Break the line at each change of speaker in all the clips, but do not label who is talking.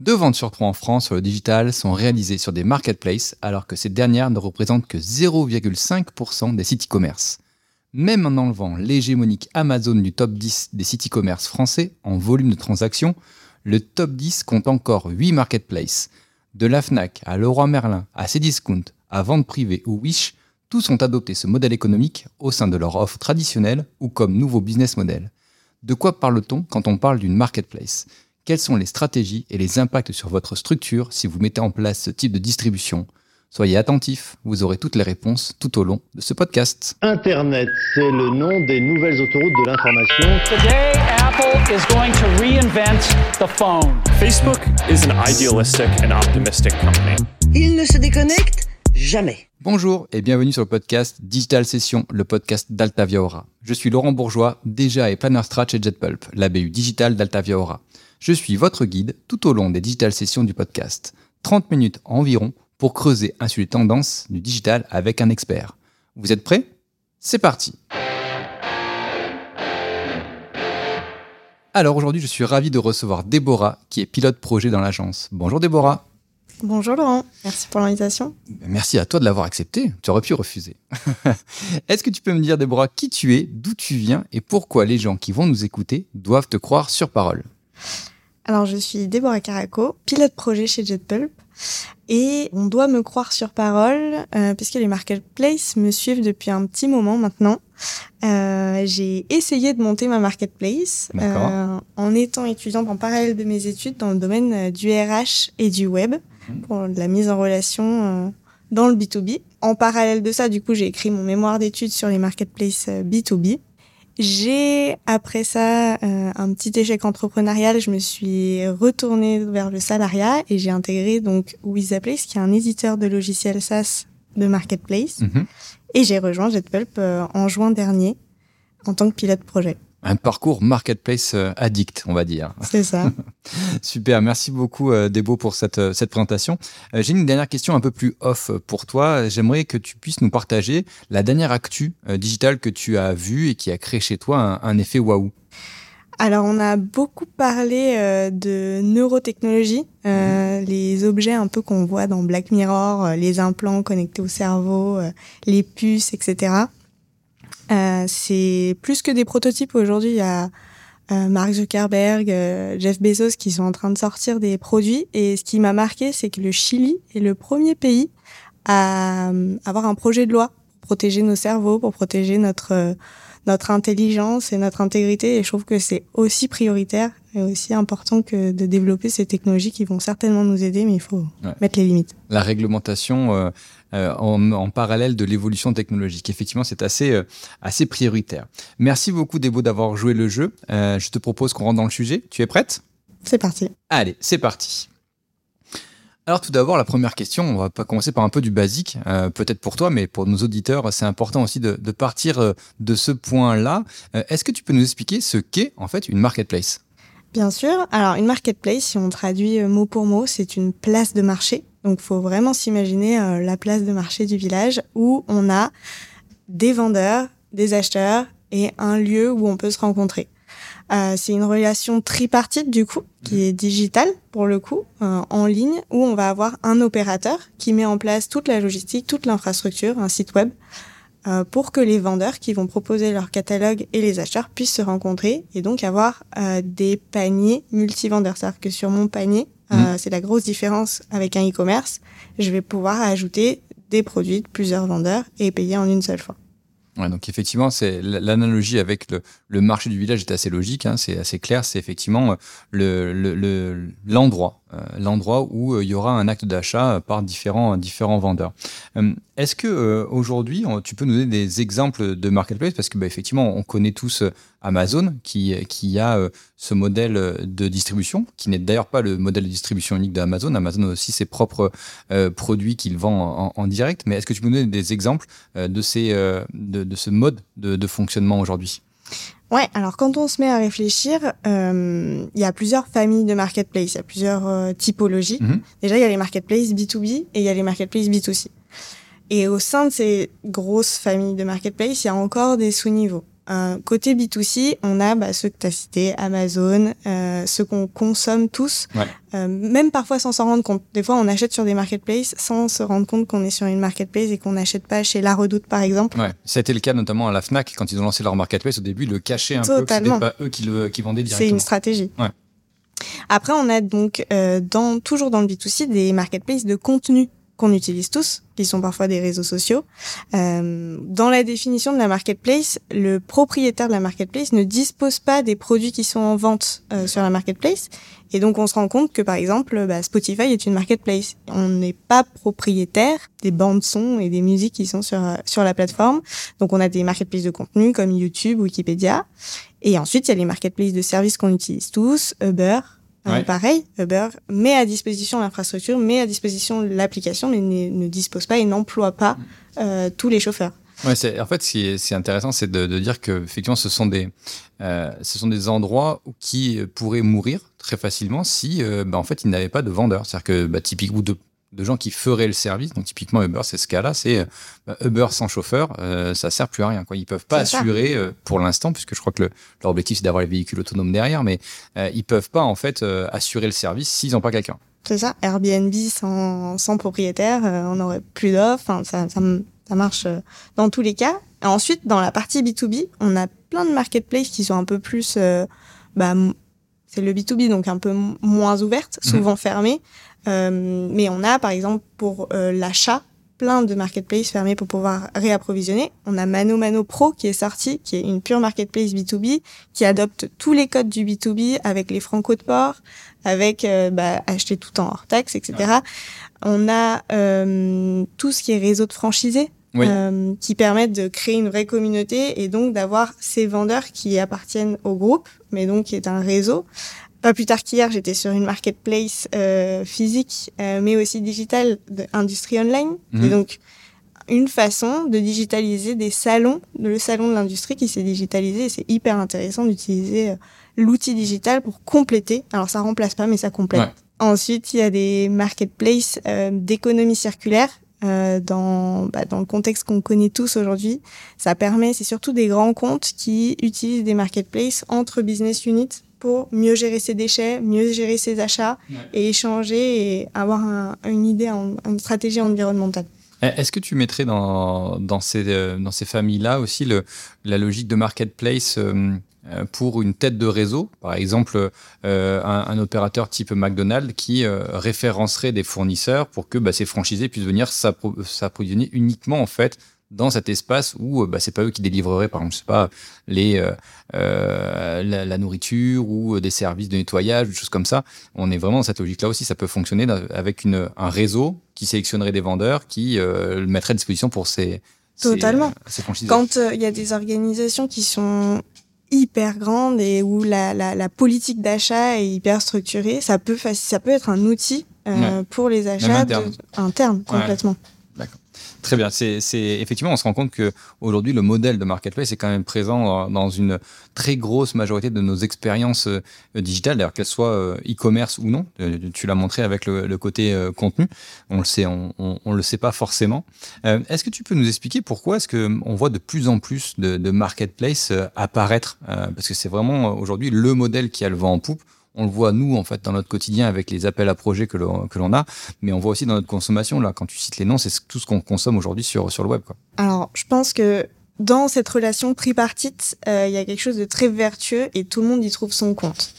Deux ventes sur trois en France sur le digital sont réalisées sur des marketplaces, alors que ces dernières ne représentent que 0,5% des sites e-commerce. Même en enlevant l'hégémonique Amazon du top 10 des sites e-commerce français en volume de transactions, le top 10 compte encore 8 marketplaces. De la FNAC à Leroy Merlin, à Cdiscount, à Vente Privée ou Wish, tous ont adopté ce modèle économique au sein de leur offre traditionnelle ou comme nouveau business model. De quoi parle-t-on quand on parle d'une marketplace? Quelles sont les stratégies et les impacts sur votre structure si vous mettez en place ce type de distribution? Soyez attentifs, vous aurez toutes les réponses tout au long de ce podcast.
Internet, c'est le nom des nouvelles autoroutes de l'information.
Today, Apple is going to reinvent the phone.
Facebook is an idealistic and optimistic company.
Il ne se déconnecte jamais.
Bonjour et bienvenue sur le podcast Digital Session, le podcast d'Altavia Aura. Je suis Laurent Bourgeois, déjà et Planner Stratch et JetPulp, la BU digitale d'Altavia Aura. Je suis votre guide tout au long des digital sessions du podcast. 30 minutes environ pour creuser un sujet tendance du digital avec un expert. Vous êtes prêts? C'est parti Alors aujourd'hui, je suis ravi de recevoir Déborah, qui est pilote projet dans l'agence. Bonjour Déborah.
Bonjour Laurent, merci pour l'invitation.
Merci à toi de l'avoir accepté, tu aurais pu refuser. Est-ce que tu peux me dire Déborah qui tu es, d'où tu viens et pourquoi les gens qui vont nous écouter doivent te croire sur parole?
Alors, je suis Déborah Caraco, pilote projet chez JetPulp. Et on doit me croire sur parole, euh, puisque les marketplaces me suivent depuis un petit moment maintenant. Euh, j'ai essayé de monter ma marketplace euh, en étant étudiante en parallèle de mes études dans le domaine du RH et du web, pour la mise en relation euh, dans le B2B. En parallèle de ça, du coup, j'ai écrit mon mémoire d'études sur les marketplaces B2B. J'ai, après ça, euh, un petit échec entrepreneurial. Je me suis retournée vers le salariat et j'ai intégré donc Wizaplace, qui est un éditeur de logiciels SaaS de marketplace. Mhm. Et j'ai rejoint JetPulp euh, en juin dernier en tant que pilote projet
un parcours marketplace euh, addict, on va dire.
C'est ça.
Super, merci beaucoup euh, Debo pour cette, euh, cette présentation. J'ai une dernière question un peu plus off pour toi. J'aimerais que tu puisses nous partager la dernière actu digitale que tu as vue et qui a créé chez toi un, effet waouh.
Alors, on a beaucoup parlé de neurotechnologie, mmh. les objets un peu qu'on voit dans Black Mirror, les implants connectés au cerveau, les puces, etc. Euh, c'est plus que des prototypes. Aujourd'hui, il y a euh, Mark Zuckerberg, euh, Jeff Bezos qui sont en train de sortir des produits. Et ce qui m'a marqué, c'est que le Chili est le premier pays à avoir un projet de loi pour protéger nos cerveaux, pour protéger notre notre intelligence et notre intégrité. Et je trouve que c'est aussi prioritaire et aussi important que de développer ces technologies qui vont certainement nous aider, mais il faut mettre les limites.
La réglementation euh, en, parallèle de l'évolution technologique. Effectivement, c'est assez, euh, assez prioritaire. Merci beaucoup, Debo, d'avoir joué le jeu. Euh, je te propose qu'on rentre dans le sujet. Tu es prête?
C'est parti.
Allez, c'est parti. Alors tout d'abord, la première question, on va pas commencer par un peu du basique, peut-être pour toi, mais pour nos auditeurs, c'est important aussi de, de partir de ce point-là. Est-ce que tu peux nous expliquer ce qu'est en fait une marketplace?
Bien sûr. Alors une marketplace, si on traduit mot pour mot, c'est une place de marché donc, faut vraiment s'imaginer euh, la place de marché du village où on a des vendeurs, des acheteurs et un lieu où on peut se rencontrer. Euh, c'est une relation tripartite du coup, qui est digitale pour le coup, euh, en ligne, où on va avoir un opérateur qui met en place toute la logistique, toute l'infrastructure, un site web, euh, pour que les vendeurs qui vont proposer leur catalogue et les acheteurs puissent se rencontrer et donc avoir euh, des paniers multivendeurs. C'est-à-dire que sur mon panier, euh, mm. C'est la grosse différence avec un e-commerce. Je vais pouvoir ajouter des produits de plusieurs vendeurs et payer en une seule fois.
Ouais, donc effectivement, c'est l'analogie avec le, marché du village est assez logique, hein, c'est assez clair. C'est effectivement l'endroit, le, le, l'endroit où il y aura un acte d'achat par différents différents vendeurs. Est-ce que euh, aujourd'hui, tu peux nous donner des exemples de marketplace parce que bah, effectivement, on connaît tous euh, Amazon qui qui a euh, ce modèle de distribution qui n'est d'ailleurs pas le modèle de distribution unique d'Amazon. Amazon a aussi ses propres produits qu'il vend en, direct. Mais est-ce que tu peux nous donner des exemples de ces de, ce mode de, fonctionnement aujourd'hui?
Ouais, alors quand on se met à réfléchir, il y a plusieurs familles de marketplace, il y a plusieurs typologies. Mm-hmm. Déjà, il y a les marketplaces B2B et il y a les marketplaces B2C. Et au sein de ces grosses familles de marketplace, il y a encore des sous-niveaux. Côté B2C, on a bah, ceux que tu as cités, Amazon, euh, ceux qu'on consomme tous,
Ouais.
euh, même parfois sans s'en rendre compte. Des fois, on achète sur des marketplaces sans se rendre compte qu'on est sur une marketplace et qu'on n'achète pas chez La Redoute, par exemple.
Ouais, été le cas notamment à la Fnac quand ils ont lancé leur marketplace. Au début, ils le cachaient un
Totalement.
peu. que C'était pas eux qui, le, qui vendaient
C'est
directement.
une stratégie.
Ouais.
Après, on a donc euh, dans toujours dans le B2C des marketplaces de contenu qu'on utilise tous, qui sont parfois des réseaux sociaux. Euh, dans la définition de la marketplace, le propriétaire de la marketplace ne dispose pas des produits qui sont en vente euh, sur la marketplace. Et donc, on se rend compte que, par exemple, bah, Spotify est une marketplace. On n'est pas propriétaire des bandes son et des musiques qui sont sur, euh, sur la plateforme. Donc, on a des marketplaces de contenu comme YouTube, Wikipédia. Et ensuite, il y a les marketplaces de services qu'on utilise tous, Uber.
Ouais.
pareil, Uber met à disposition l'infrastructure, met à disposition l'application, mais ne, ne dispose pas et n'emploie pas euh, tous les chauffeurs.
Ouais, c'est, en fait, ce qui est, c'est intéressant, c'est de, de dire que effectivement, ce sont des, euh, ce sont des endroits qui pourraient mourir très facilement si, euh, bah, en fait, ils n'avaient pas de vendeurs. C'est-à-dire que, bah, typiquement, ou de, de gens qui feraient le service. Donc, typiquement, Uber, c'est ce cas-là. C'est euh, bah, Uber sans chauffeur, euh, ça sert plus à rien. Quoi. Ils peuvent pas assurer euh, pour l'instant, puisque je crois que le, leur objectif c'est d'avoir les véhicules autonomes derrière, mais euh, ils peuvent pas en fait euh, assurer le service s'ils n'ont pas quelqu'un.
C'est ça. Airbnb sans, sans propriétaire, euh, on n'aurait plus d'offres. Enfin, ça, ça, marche dans tous les cas. Et ensuite, dans la partie B2B, on a plein de marketplaces qui sont un peu plus... euh, bah, c'est le B2B, donc un peu moins ouvertes,
Mhm.
souvent fermées. Euh, mais on a, par exemple, pour euh, l'achat, plein de marketplaces fermés pour pouvoir réapprovisionner. On a Mano Mano Pro qui est sorti, qui est une pure marketplace B2B, qui adopte tous les codes du B2B avec les franco de port, avec euh, bah, acheter tout en hors taxe, etc. On a euh, tout ce qui est réseau de franchisés.
Oui.
euh, qui permettent de créer une vraie communauté et donc d'avoir ces vendeurs qui appartiennent au groupe, mais donc qui est un réseau. Pas plus tard qu'hier, j'étais sur une marketplace euh, physique, euh, mais aussi digitale, de industrie online. Et donc, une façon de digitaliser des salons, le salon de l'industrie qui s'est digitalisé. Et c'est hyper intéressant d'utiliser euh, l'outil digital pour compléter. Alors, ça remplace pas, mais ça complète.
Ouais.
Ensuite, il y a des marketplaces euh, d'économie circulaire. Euh, dans, bah, dans le contexte qu'on connaît tous aujourd'hui, ça permet, c'est surtout des grands comptes qui utilisent des marketplaces entre business units pour mieux gérer ses déchets, mieux gérer ses achats et échanger et avoir un- une idée, en- une stratégie environnementale.
Eh, Est-ce que tu mettrais dans, dans ces, euh, dans ces familles-là aussi le, la logique de marketplace euh, pour une tête de réseau Par exemple, euh, un, un opérateur type McDonald's qui euh, référencerait des fournisseurs pour que bah, ces franchisés puissent venir s'appro- s'approvisionner uniquement en fait dans cet espace où euh, bah, c'est pas eux qui délivreraient par exemple je sais pas les euh, euh, la, la nourriture ou euh, des services de nettoyage des choses comme ça on est vraiment dans cette logique là aussi ça peut fonctionner avec une, un réseau qui sélectionnerait des vendeurs qui euh, le mettrait à disposition pour ces
Totalement.
euh.
Quand euh, il y a des organisations qui sont hyper grandes et où la, la, la politique d'achat est hyper structurée, ça peut, ça peut être un outil euh, pour les achats de-
interne.
interne, complètement.
Très bien. C'est, c'est effectivement, on se rend compte que aujourd'hui le modèle de marketplace est quand même présent dans, une très grosse majorité de nos expériences euh, digitales, d'ailleurs qu'elles soient euh, e-commerce ou non. Euh, tu l'as montré avec le, côté contenu. On le sait, on, le sait pas forcément. Est-ce que tu peux nous expliquer pourquoi est-ce que on voit de plus en plus de, de marketplace apparaître Parce que c'est vraiment aujourd'hui le modèle qui a le vent en poupe. On le voit nous en fait dans notre quotidien avec les appels à projets que l'on que l'on a, mais on voit aussi dans notre consommation là. Quand tu cites les noms, c'est tout ce qu'on consomme aujourd'hui sur sur le web. Quoi.
Alors, je pense que dans cette relation tripartite, euh, il y a quelque chose de très vertueux et tout le monde y trouve son compte.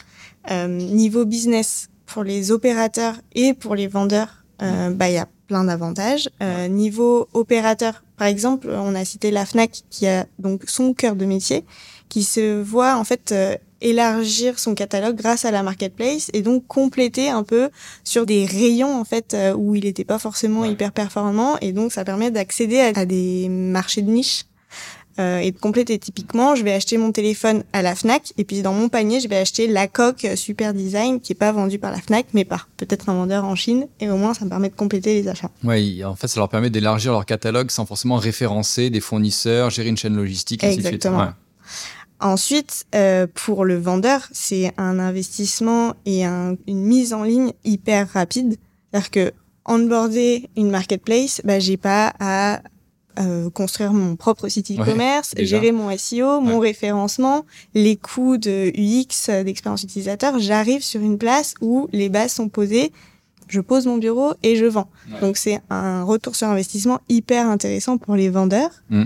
Euh, niveau business, pour les opérateurs et pour les vendeurs, euh, bah, il y a plein d'avantages. Euh, niveau opérateur, par exemple, on a cité la Fnac qui a donc son cœur de métier, qui se voit en fait élargir son catalogue grâce à la marketplace et donc compléter un peu sur des rayons en fait euh, où il n'était pas forcément
Ouais.
hyper performant et donc ça permet d'accéder à, à des marchés de niche euh, et de compléter typiquement je vais acheter mon téléphone à la Fnac et puis dans mon panier je vais acheter la coque super design qui est pas vendue par la Fnac mais par peut-être un vendeur en Chine et au moins ça me permet de compléter les achats.
Ouais, en fait, ça leur permet d'élargir leur catalogue sans forcément référencer des fournisseurs, gérer une chaîne logistique. ainsi de suite. Ouais.
Ensuite, euh, pour le vendeur, c'est un investissement et un- une mise en ligne hyper rapide. C'est-à-dire que onboarder une marketplace, bah, j'ai pas à euh, construire mon propre site e-commerce, gérer mon SEO, mon
Ouais.
référencement, les coûts de UX, d'expérience utilisateur. J'arrive sur une place où les bases sont posées. Je pose mon bureau et je vends.
Ouais.
Donc c'est un retour sur investissement hyper intéressant pour les vendeurs.
Mm.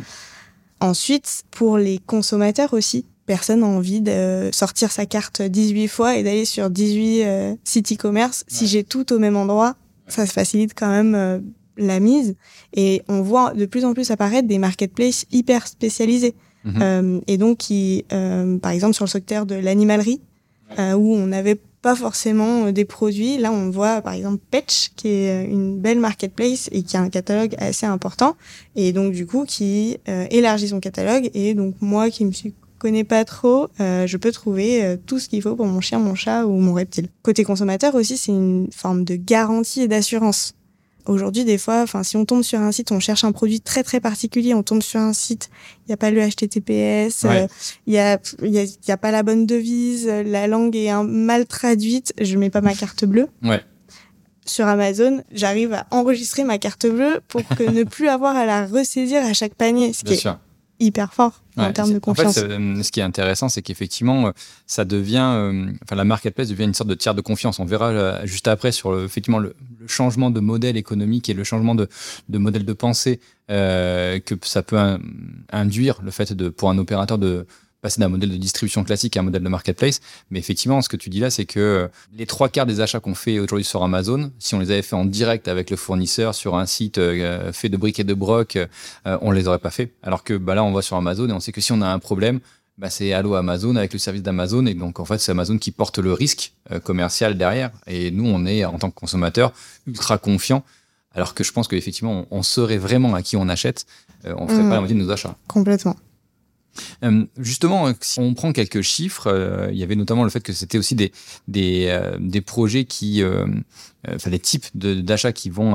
Ensuite, pour les consommateurs aussi, personne n'a envie de sortir sa carte 18 fois et d'aller sur 18 euh, sites e-commerce. Si j'ai tout au même endroit, ça se facilite quand même euh, la mise. Et on voit de plus en plus apparaître des marketplaces hyper spécialisés.
Mhm.
Euh, et donc, qui, euh, par exemple, sur le secteur de l'animalerie, où on n'avait pas forcément euh, des produits. Là, on voit par exemple Petch, qui est euh, une belle marketplace et qui a un catalogue assez important, et donc du coup qui euh, élargit son catalogue. Et donc moi, qui me suis connais pas trop, je peux trouver tout ce qu'il faut pour mon chien, mon chat ou mon reptile. Côté consommateur aussi, c'est une forme de garantie et d'assurance. Aujourd'hui, des fois, enfin, si on tombe sur un site, on cherche un produit très très particulier, on tombe sur un site, il n'y a pas le HTTPS,
Ouais.
euh, il y a, y, a, il y a pas la bonne devise, euh, la langue est un- mal traduite, je mets pas ma carte bleue.
Ouais.
Sur Amazon, j'arrive à enregistrer ma carte bleue pour que ne plus avoir à la ressaisir à chaque panier, ce qui
Bien
est
sûr.
Hyper fort en termes de confiance.
En fait, euh, ce qui est intéressant, c'est qu'effectivement, euh, ça devient, euh, enfin, la marketplace devient une sorte de tiers de confiance. On verra euh, juste après sur le, effectivement le, le changement de modèle économique et le changement de, de modèle de pensée euh, que ça peut in- induire le fait de, pour un opérateur de passer d'un modèle de distribution classique à un modèle de marketplace. Mais effectivement, ce que tu dis là, c'est que euh, les trois quarts des achats qu'on fait aujourd'hui sur Amazon, si on les avait fait en direct avec le fournisseur sur un site euh, fait de briques et de broc, euh, on les aurait pas fait. Alors que bah, là, on va sur Amazon et on sait que si on a un problème, bah, c'est Allo Amazon avec le service d'Amazon. Et donc, en fait, c'est Amazon qui porte le risque euh, commercial derrière. Et nous, on est, en tant que consommateur, ultra confiant. Alors que je pense qu'effectivement, on, on saurait vraiment à qui on achète. Euh, on ferait
Mhm.
pas la moitié de nos achats.
Complètement.
Euh, justement, euh, si on prend quelques chiffres, euh, il y avait notamment le fait que c'était aussi des, des, des projets qui, enfin des types d'achats qui vont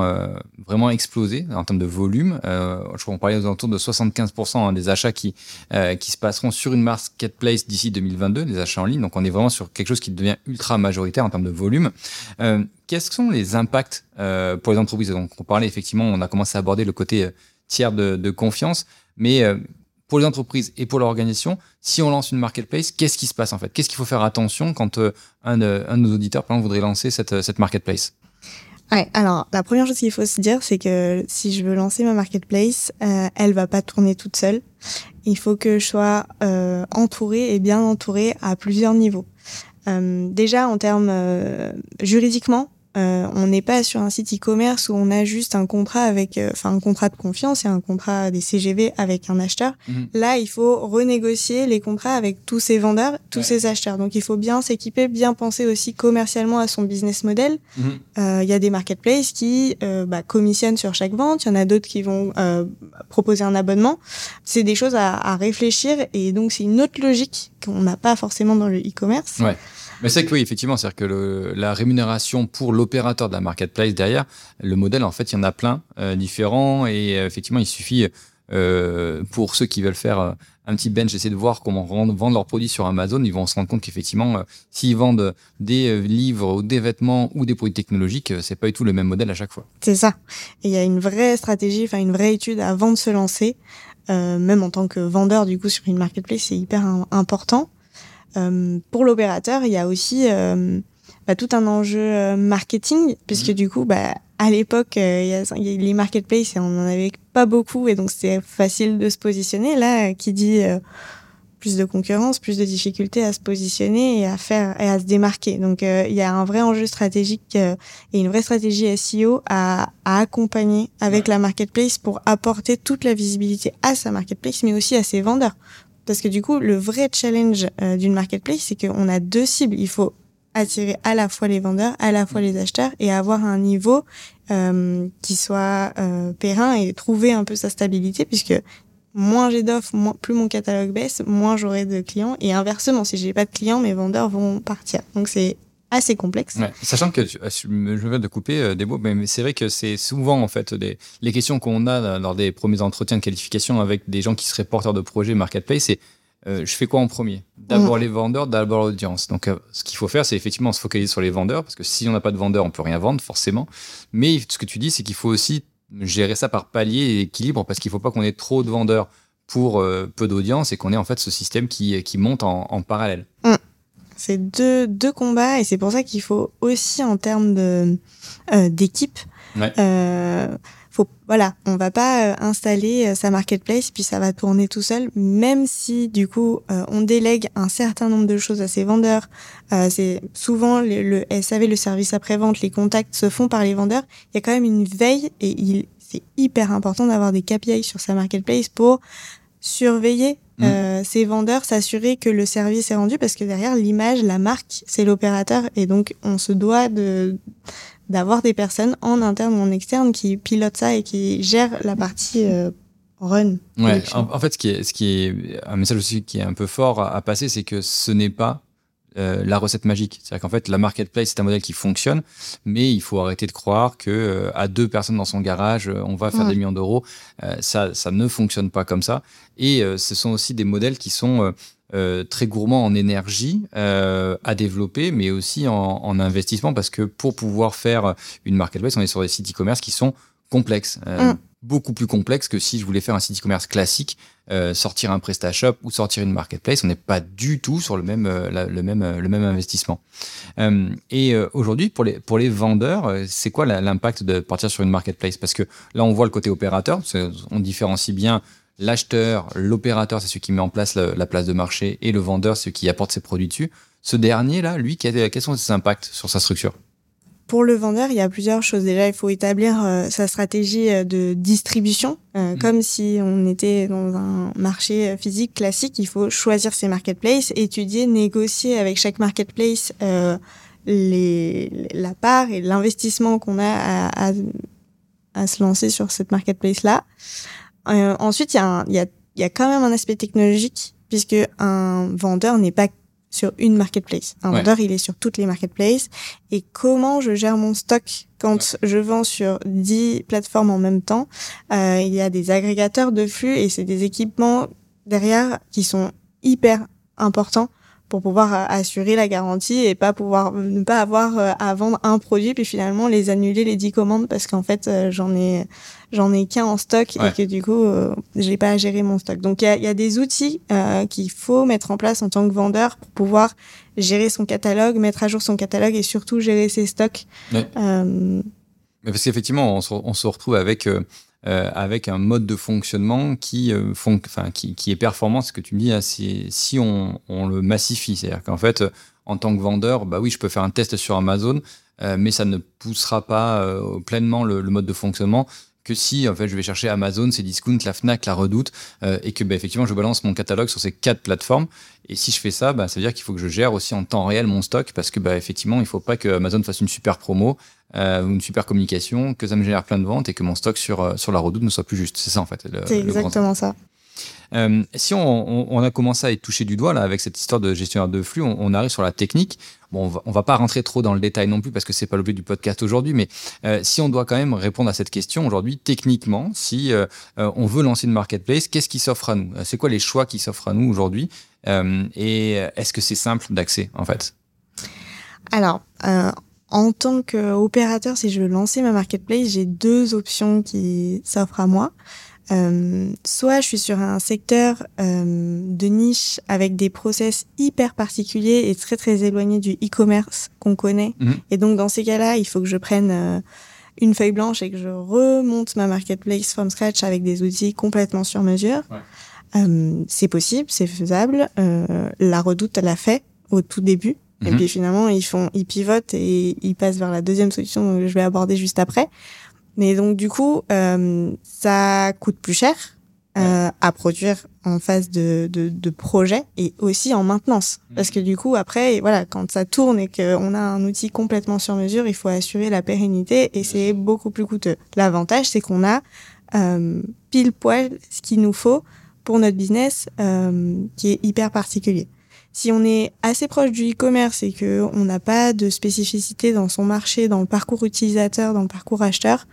vraiment exploser en termes de volume. Je crois qu'on parlait aux alentours de 75% hein, des achats qui, qui se passeront sur une marketplace d'ici 2022, des achats en ligne. Donc on est vraiment sur quelque chose qui devient ultra majoritaire en termes de volume. Quels sont les impacts pour les entreprises? Donc on parlait effectivement, on a commencé à aborder le côté tiers de, de confiance, mais pour les entreprises et pour l'organisation, si on lance une marketplace, qu'est-ce qui se passe en fait? Qu'est-ce qu'il faut faire attention quand euh, un, de, un de nos auditeurs, par exemple, voudrait lancer cette, cette marketplace?
Ouais, alors la première chose qu'il faut se dire, c'est que si je veux lancer ma marketplace, euh, elle va pas tourner toute seule. Il faut que je sois euh, entourée et bien entourée à plusieurs niveaux. Euh, déjà en termes euh, juridiquement, euh, on n'est pas sur un site e-commerce où on a juste un contrat avec, euh, enfin un contrat de confiance et un contrat des CGV avec un acheteur.
Mhm.
Là, il faut renégocier les contrats avec tous ces vendeurs, tous
Ouais.
ces acheteurs. Donc, il faut bien s'équiper, bien penser aussi commercialement à son business model.
Mhm.
Euh, Il y a des marketplaces qui euh, bah, commissionnent sur chaque vente. Il y en a d'autres qui vont euh, proposer un abonnement. C'est des choses à, à réfléchir et donc c'est une autre logique qu'on n'a pas forcément dans le e-commerce.
Ouais. Mais c'est que oui, effectivement, c'est-à-dire que le- la rémunération pour l'opérateur de la marketplace derrière, le modèle, en fait, il y en a plein euh, différents et euh, effectivement, il suffit euh, pour ceux qui veulent faire euh, un petit bench, essayer de voir comment rendre- vendre leurs produits sur Amazon, ils vont se rendre compte qu'effectivement, euh, s'ils vendent des euh, livres ou des vêtements ou des produits technologiques, c'est pas du tout le même modèle à chaque fois.
C'est ça. Et il y a une vraie stratégie, enfin une vraie étude avant de se lancer. Euh, même en tant que vendeur, du coup, sur une marketplace, c'est hyper im- important. Euh, pour l'opérateur, il y a aussi euh, bah, tout un enjeu euh, marketing, puisque du coup, bah, à l'époque, euh, les marketplaces et on en avait pas beaucoup, et donc c'était facile de se positionner. Là, qui dit euh, plus de concurrence, plus de difficultés à se positionner et à faire et à se démarquer. Donc, euh, il y a un vrai enjeu stratégique et une vraie stratégie SEO à, à accompagner avec la marketplace pour apporter toute la visibilité à sa marketplace, mais aussi à ses vendeurs. Parce que du coup, le vrai challenge euh, d'une marketplace, c'est qu'on a deux cibles. Il faut attirer à la fois les vendeurs, à la fois les acheteurs et avoir un niveau euh, qui soit euh, périn et trouver un peu sa stabilité puisque moins j'ai d'offres, moins, plus mon catalogue baisse, moins j'aurai de clients et inversement, si j'ai pas de clients, mes vendeurs vont partir. Donc c'est assez complexe.
Ouais. Sachant que je me de couper euh, des mots, mais c'est vrai que c'est souvent en fait des, les questions qu'on a lors des premiers entretiens de qualification avec des gens qui seraient porteurs de projets marketplace, c'est euh, je fais quoi en premier? D'abord les vendeurs, d'abord l'audience. Donc euh, ce qu'il faut faire, c'est effectivement se focaliser sur les vendeurs, parce que si on n'a pas de vendeurs, on peut rien vendre forcément. Mais ce que tu dis, c'est qu'il faut aussi gérer ça par palier et équilibre parce qu'il faut pas qu'on ait trop de vendeurs pour euh, peu d'audience et qu'on ait en fait ce système qui, qui monte en, en parallèle.
C'est deux, deux combats et c'est pour ça qu'il faut aussi en termes de euh, d'équipe.
Ouais.
Euh, faut voilà, on va pas euh, installer sa marketplace puis ça va tourner tout seul. Même si du coup euh, on délègue un certain nombre de choses à ses vendeurs. C'est souvent le, le SAV, le service après vente, les contacts se font par les vendeurs. Il y a quand même une veille et il c'est hyper important d'avoir des KPI sur sa marketplace pour surveiller
Mm.
euh, ses vendeurs, s'assurer que le service est rendu parce que derrière l'image, la marque, c'est l'opérateur et donc on se doit de d'avoir des personnes en interne ou en externe qui pilotent ça et qui gèrent la partie euh, run.
Ouais, en, en fait, ce qui, est, ce qui est un message aussi qui est un peu fort à, à passer, c'est que ce n'est pas euh, la recette magique. C'est-à-dire qu'en fait, la marketplace, c'est un modèle qui fonctionne, mais il faut arrêter de croire que euh, à deux personnes dans son garage, euh, on va faire
Ouais.
des millions d'euros. Euh, ça, ça ne fonctionne pas comme ça. Et euh, ce sont aussi des modèles qui sont euh, euh, très gourmands en énergie euh, à développer, mais aussi en, en investissement, parce que pour pouvoir faire une marketplace, on est sur des sites e-commerce qui sont complexes.
Mm.
Beaucoup plus complexes que si je voulais faire un site e-commerce classique, euh, sortir un PrestaShop ou sortir une marketplace. On n'est pas du tout sur le même, euh, le même, euh, le même investissement. Euh, et aujourd'hui, pour les, pour les vendeurs, c'est quoi l'impact de partir sur une marketplace? Parce que là, on voit le côté opérateur, on différencie bien l'acheteur, l'opérateur, c'est celui qui met en place la place de marché, et le vendeur, c'est celui qui apporte ses produits dessus. Ce dernier-là, lui, quels quels sont ses impacts sur sa structure?
Pour le vendeur, il y a plusieurs choses. Déjà, il faut établir euh, sa stratégie euh, de distribution. Euh,
Mhm.
Comme si on était dans un marché physique classique, il faut choisir ses marketplaces, étudier, négocier avec chaque marketplace euh, les, la part et l'investissement qu'on a à, à, à se lancer sur cette marketplace-là. Ensuite, il y, a un- il y, a, il y a quand même un aspect technologique, puisque un vendeur n'est pas sur une marketplace. Un
Ouais.
vendeur, il est sur toutes les marketplaces. Et comment je gère mon stock quand je vends sur 10 plateformes en même temps? Euh, Il y a des agrégateurs de flux et c'est des équipements derrière qui sont hyper importants pour pouvoir euh, assurer la garantie et pas pouvoir ne pas avoir euh, à vendre un produit puis finalement les annuler les 10 commandes parce qu'en fait euh, j'en ai j'en ai qu'un en stock
Ouais.
et que du coup euh, j'ai pas à gérer mon stock. Donc il y a, il y a des outils euh, qu'il faut mettre en place en tant que vendeur pour pouvoir gérer son catalogue, mettre à jour son catalogue et surtout gérer ses stocks.
Ouais.
Euh,
Mais parce qu'effectivement, on se retrouve avec, euh, avec un mode de fonctionnement qui, euh, est performant. Ce que tu me dis, hein, si on, le massifie. C'est-à-dire qu'en fait, euh, en tant que vendeur, bah oui, je peux faire un test sur Amazon, mais ça ne poussera pas pleinement le, le mode de fonctionnement que si en fait je vais chercher Amazon, c'est Discount, la Fnac, la Redoute, euh, et que bah, effectivement je balance mon catalogue sur ces quatre plateformes. Et si je fais ça, bah, ça veut dire qu'il faut que je gère aussi en temps réel mon stock parce que bah, effectivement il faut pas que Amazon fasse une super promo euh, ou une super communication, que ça me génère plein de ventes et que mon stock sur, euh, sur la redoute ne soit plus juste. C'est ça en fait.
c'est exactement ça.
Euh, si on, a commencé à être touché du doigt là avec cette histoire de gestionnaire de flux, on, arrive sur la technique. Bon, on va, on va pas rentrer trop dans le détail non plus parce que c'est pas l'objet du podcast aujourd'hui, mais euh, si on doit quand même répondre à cette question aujourd'hui, techniquement, si euh, on veut lancer une marketplace, qu'est-ce qui s'offre à nous? C'est quoi les choix qui s'offrent à nous aujourd'hui? Et est-ce que c'est simple d'accès en fait?
Alors, en tant qu'opérateur, si je veux lancer ma marketplace, j'ai deux options qui s'offrent à moi. Euh, soit je suis sur un secteur euh, de niche avec des process hyper particuliers et très très éloignés du e-commerce qu'on connaît.
Mhm.
Et donc dans ces cas-là, il faut que je prenne euh, une feuille blanche et que je remonte ma marketplace from scratch avec des outils complètement sur mesure.
Ouais.
Euh, c'est possible, c'est faisable. La Redoute l'a fait au tout début. Et
Mhm.
puis finalement, ils font, ils pivotent et ils passent vers la deuxième solution que je vais aborder juste après. Mais donc du coup, euh, ça coûte plus cher euh, à produire en phase de, de, de projet et aussi en maintenance. Parce que du coup, après, voilà, quand ça tourne et qu'on a un outil complètement sur mesure, il faut assurer la pérennité et c'est beaucoup plus coûteux. L'avantage, c'est qu'on a euh, pile poil ce qu'il nous faut pour notre business euh, qui est hyper particulier. Si on est assez proche du e-commerce et que on n'a pas de spécificité dans son marché, dans le parcours utilisateur, dans le parcours acheteur,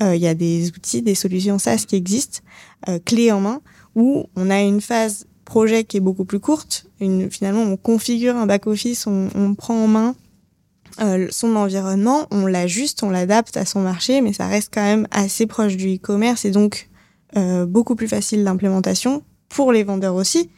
il y a des outils, des solutions SaaS qui existent, euh, clés en main, où on a une phase projet qui est beaucoup plus courte. Une, finalement, on configure un back-office, on, on prend en main euh, son environnement, on l'ajuste, on l'adapte à son marché, mais ça reste quand même assez proche du e-commerce et donc euh, beaucoup plus facile d'implémentation pour les vendeurs aussi.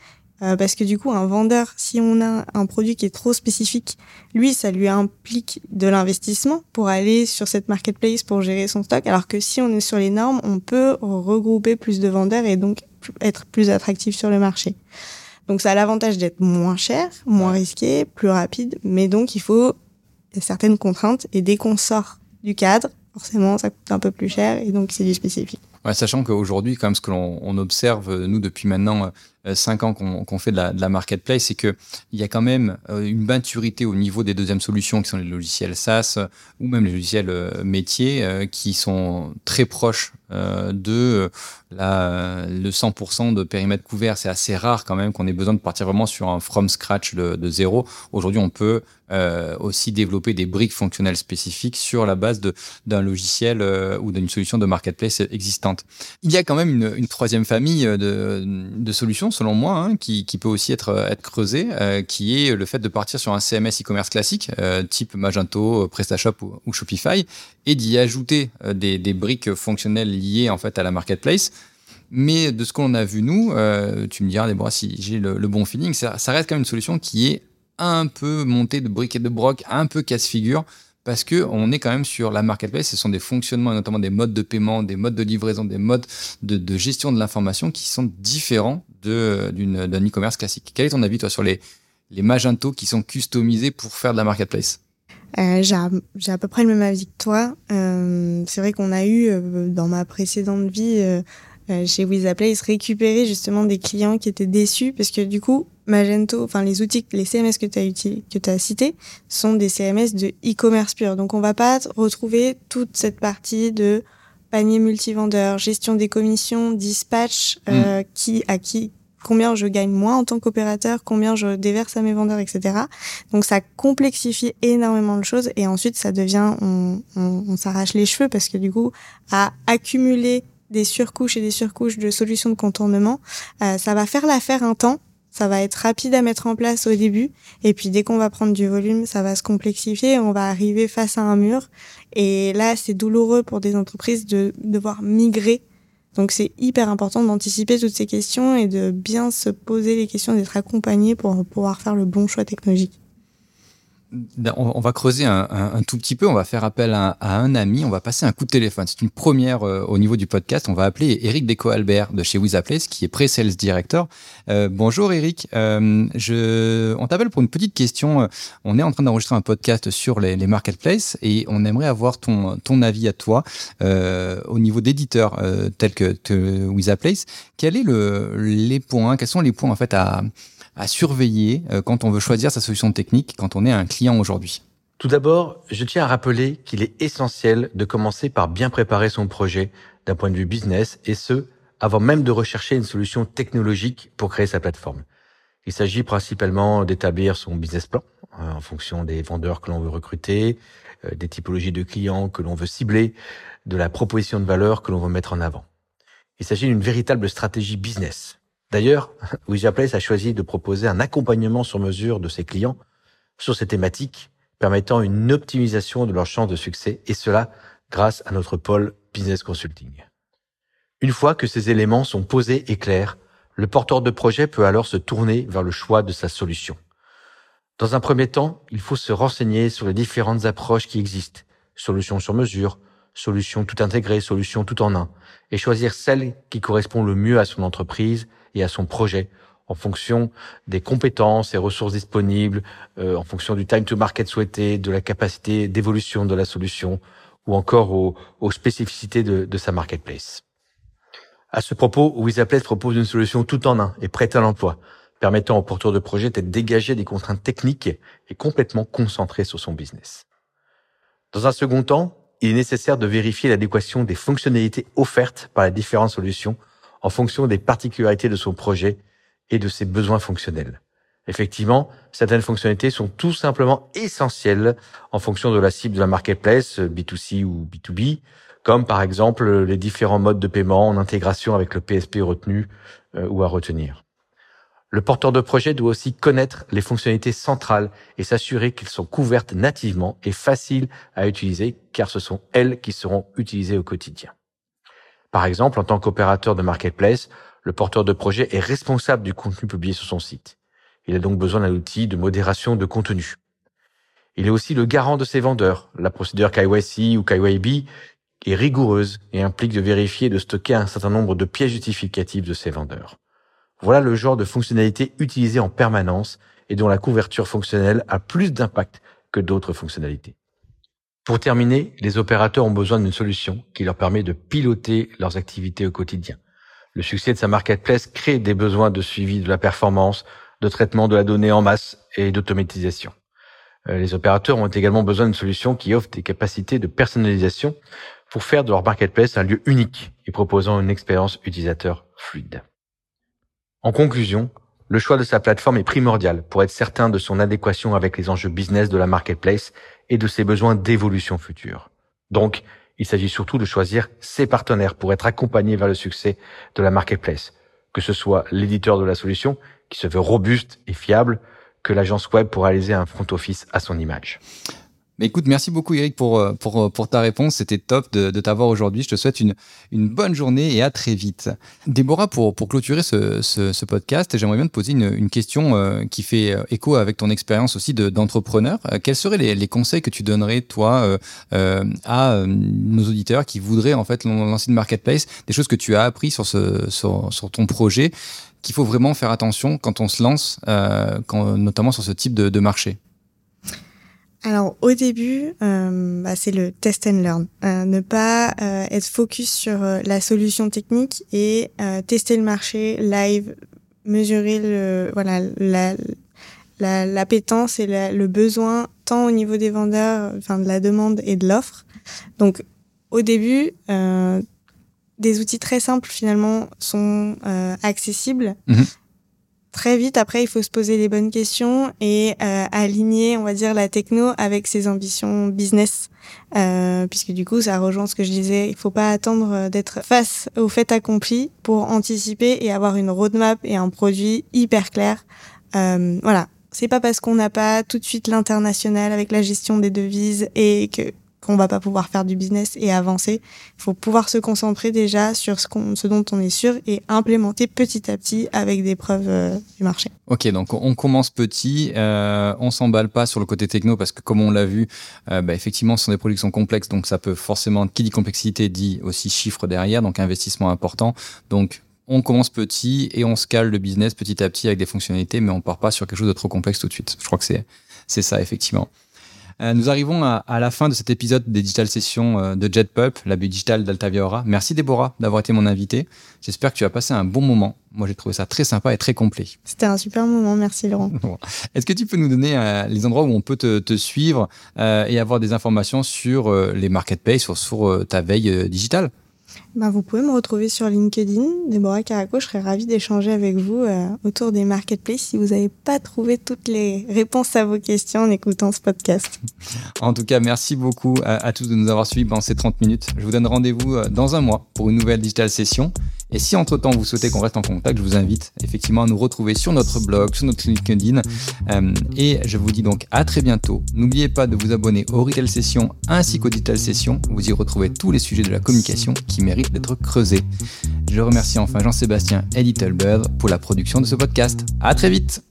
Euh, parce que du coup, un vendeur, si on a un produit qui est trop spécifique, lui, ça lui implique de l'investissement pour aller sur cette marketplace pour gérer son stock. Alors que si on est sur les normes, on peut regrouper plus de vendeurs et donc être plus attractif sur le marché. Donc ça a l'avantage d'être moins cher, moins risqué, plus rapide, mais donc il faut certaines contraintes et dès qu'on sort du cadre, forcément ça coûte un peu plus cher et donc c'est du spécifique.
Ouais, sachant qu'aujourd'hui, quand même, ce que l'on on observe, nous, depuis maintenant euh, cinq ans qu'on qu'on fait de la, de la marketplace, c'est qu'il y a quand même euh, une maturité au niveau des deuxièmes solutions, qui sont les logiciels SaaS euh, ou même les logiciels euh, métiers, euh, qui sont très proches euh, de la, le 100% de périmètre couvert. C'est assez rare quand même qu'on ait besoin de partir vraiment sur un from scratch de, zéro. Aujourd'hui, on peut euh, aussi développer des briques fonctionnelles spécifiques sur la base d'un logiciel euh, ou d'une solution de marketplace existante. Il y a quand même une, une troisième famille de, de solutions, selon moi, hein, qui, peut aussi être, être creusée, euh, qui est le fait de partir sur un CMS e-commerce classique, euh, type Magento, PrestaShop ou, Shopify, et d'y ajouter euh, des, briques fonctionnelles liées en fait à la marketplace. Mais de ce qu'on a vu nous, euh, tu me diras, si j'ai le, bon feeling, ça, reste quand même une solution qui est un peu montée de briques et de broc, un peu casse-figure, parce que on est quand même sur la marketplace. Ce sont des fonctionnements, notamment des modes de paiement, des modes de livraison, des modes de, gestion de l'information qui sont différents d'un e-commerce classique. Quel est ton avis, toi, sur les, les Magento qui sont customisés pour faire de la marketplace?
Euh, j'ai à- peu près le même avis que toi. Euh, c'est vrai qu'on a eu euh, dans ma précédente vie euh, euh, chez WizAplace récupéré justement des clients qui étaient déçus parce que du coup Magento, enfin les outils, les CMS que tu as uti- que tu as cités sont des CMS de e-commerce pur. Donc on va pas retrouver toute cette partie de panier multivendeur, gestion des commissions, dispatch, euh, qui à qui combien je gagne moi en tant qu'opérateur, combien je déverse à mes vendeurs, etc. Donc ça complexifie énormément de choses et ensuite ça devient, on, on, on s'arrache les cheveux parce que du coup, à accumuler des surcouches et des surcouches de solutions de contournement, euh, ça va faire l'affaire un temps. Ça va être rapide à mettre en place au début, et puis dès qu'on va prendre du volume, ça va se complexifier, on va arriver face à un mur, et là c'est douloureux pour des entreprises de devoir migrer. Donc c'est hyper important d'anticiper toutes ces questions et de bien se poser les questions, d'être accompagné pour pouvoir faire le bon choix technologique.
On, on va creuser un, tout petit peu, on va faire appel à, un ami, on va passer un coup de téléphone. C'est une première euh, au niveau du podcast. On va appeler Eric Deco-Albert de chez WizAplace, qui est Pre-Sales Director. Euh, bonjour Eric, Euh, je, on t'appelle pour une petite question. Euh, On est en train d'enregistrer un podcast sur les, marketplaces et on aimerait avoir ton, ton avis à toi euh, au niveau d'éditeurs tels que, WizAplace. Quel est le, les points, quels sont les points en fait à à surveiller euh, quand on veut choisir sa solution technique, quand on est un client aujourd'hui
Tout d'abord, je tiens à rappeler qu'il est essentiel de commencer par bien préparer son projet d'un point de vue business et ce, avant même de rechercher une solution technologique pour créer sa plateforme. Il s'agit principalement d'établir son business plan euh, en fonction des vendeurs que l'on veut recruter, euh, des typologies de clients que l'on veut cibler, de la proposition de valeur que l'on veut mettre en avant. Il s'agit d'une véritable stratégie business. D'ailleurs, WeJaPlace a choisi de proposer un accompagnement sur mesure de ses clients sur ces thématiques, permettant une optimisation de leurs chances de succès, et cela grâce à notre pôle Business Consulting. Une fois que ces éléments sont posés et clairs, le porteur de projet peut alors se tourner vers le choix de sa solution. Dans un premier temps, il faut se renseigner sur les différentes approches qui existent, solutions sur mesure, solutions tout intégrées, solutions tout en un, et choisir celle qui correspond le mieux à son entreprise et à son projet en fonction des compétences et ressources disponibles, euh, en fonction du time to market souhaité, de la capacité d'évolution de la solution ou encore aux, aux spécificités de, de sa marketplace. À ce propos, WizAplace propose une solution tout en un et prête à l'emploi, permettant au porteur de projet d'être dégagé des contraintes techniques et complètement concentré sur son business. Dans un second temps, il est nécessaire de vérifier l'adéquation des fonctionnalités offertes par les différentes solutions en fonction des particularités de son projet et de ses besoins fonctionnels. Effectivement, certaines fonctionnalités sont tout simplement essentielles en fonction de la cible de la marketplace, B2C ou B2B, comme par exemple les différents modes de paiement en intégration avec le PSP retenu euh, ou à retenir. Le porteur de projet doit aussi connaître les fonctionnalités centrales et s'assurer qu'elles sont couvertes nativement et faciles à utiliser car ce sont elles qui seront utilisées au quotidien. Par exemple, en tant qu'opérateur de marketplace, le porteur de projet est responsable du contenu publié sur son site. Il a donc besoin d'un outil de modération de contenu. Il est aussi le garant de ses vendeurs. La procédure KYC ou KYB est rigoureuse et implique de vérifier et de stocker un certain nombre de pièces justificatives de ses vendeurs. Voilà le genre de fonctionnalité utilisée en permanence et dont la couverture fonctionnelle a plus d'impact que d'autres fonctionnalités. Pour terminer, les opérateurs ont besoin d'une solution qui leur permet de piloter leurs activités au quotidien. Le succès de sa marketplace crée des besoins de suivi de la performance, de traitement de la donnée en masse et d'automatisation. Euh, les opérateurs ont également besoin d'une solution qui offre des capacités de personnalisation pour faire de leur marketplace un lieu unique et proposant une expérience utilisateur fluide. En conclusion, le choix de sa plateforme est primordial pour être certain de son adéquation avec les enjeux business de la marketplace et de ses besoins d'évolution future. Donc, il s'agit surtout de choisir ses partenaires pour être accompagné vers le succès de la marketplace, que ce soit l'éditeur de la solution, qui se veut robuste et fiable, que l'agence web pour réaliser un front office à son image.
Mais écoute, merci beaucoup Eric pour, euh, pour, euh, pour ta réponse. C'était top de, de t'avoir aujourd'hui. Je te souhaite une, une bonne journée et à très vite. Déborah, pour, pour clôturer ce, ce, ce podcast, j'aimerais bien te poser une, une question euh, qui fait écho avec ton expérience aussi d'entrepreneur. quels seraient les, les, conseils que tu donnerais, toi, euh, à nos auditeurs qui voudraient en fait lancer une marketplace, des choses que tu as appris sur, ce, sur, sur ton projet qu'il faut vraiment faire attention quand on se lance, quand, notamment sur ce type de, de marché?
Alors au début, euh, bah, c'est le test and learn. Euh, ne pas euh, être focus sur la solution technique et tester le marché live, mesurer le voilà la la, l'appétence et la, le besoin tant au niveau des vendeurs, enfin de la demande et de l'offre. Donc au début, des outils très simples finalement sont accessibles. Mmh très vite, après, il faut se poser les bonnes questions et euh, aligner, on va dire, la techno avec ses ambitions business. Euh, puisque du coup, ça rejoint ce que je disais, il faut pas attendre euh, d'être face au fait accompli pour anticiper et avoir une roadmap et un produit hyper clair. Euh, voilà, c'est pas parce qu'on n'a pas tout de suite l'international avec la gestion des devises et que qu'on va pas pouvoir faire du business et avancer. Il faut pouvoir se concentrer déjà sur ce, qu'on, ce dont on est sûr et implémenter petit à petit avec des preuves euh, du marché.
Ok, donc on commence petit, euh, on s'emballe pas sur le côté techno parce que comme on l'a vu, euh, bah, effectivement, ce sont des produits qui sont complexes, donc ça peut forcément, qui dit complexité dit aussi chiffre derrière, donc investissement important. Donc on commence petit et on scale le business petit à petit avec des fonctionnalités, mais on part pas sur quelque chose de trop complexe tout de suite. Je crois que c'est c'est ça effectivement. Euh, nous arrivons à, la fin de cet épisode des Digital Sessions euh, de JetPup, la digital d'Altavia Aura. Merci Déborah d'avoir été mon invité. J'espère que tu as passé un bon moment. Moi, j'ai trouvé ça très sympa et très complet.
C'était un super moment. Merci Laurent.
Est-ce que tu peux nous donner euh, les endroits où on peut te, suivre et avoir des informations sur les marketplaces, sur, sur ta veille digitale?
Ben, vous pouvez me retrouver sur LinkedIn, Déborah Caraco. Je serais ravie d'échanger avec vous euh, autour des marketplaces si vous n'avez pas trouvé toutes les réponses à vos questions en écoutant ce podcast.
En tout cas, merci beaucoup à, à tous de nous avoir suivis pendant ces 30 minutes. Je vous donne rendez-vous euh, dans un mois pour une nouvelle digital session. Et si entre-temps vous souhaitez qu'on reste en contact, je vous invite effectivement à nous retrouver sur notre blog, sur notre LinkedIn. Euh, et je vous dis donc à très bientôt. N'oubliez pas de vous abonner au Retail Session ainsi qu'au Digital Session. Vous y retrouvez tous les sujets de la communication qui méritent d'être creusés. Je remercie enfin Jean-Sébastien et Little Bird pour la production de ce podcast. À très vite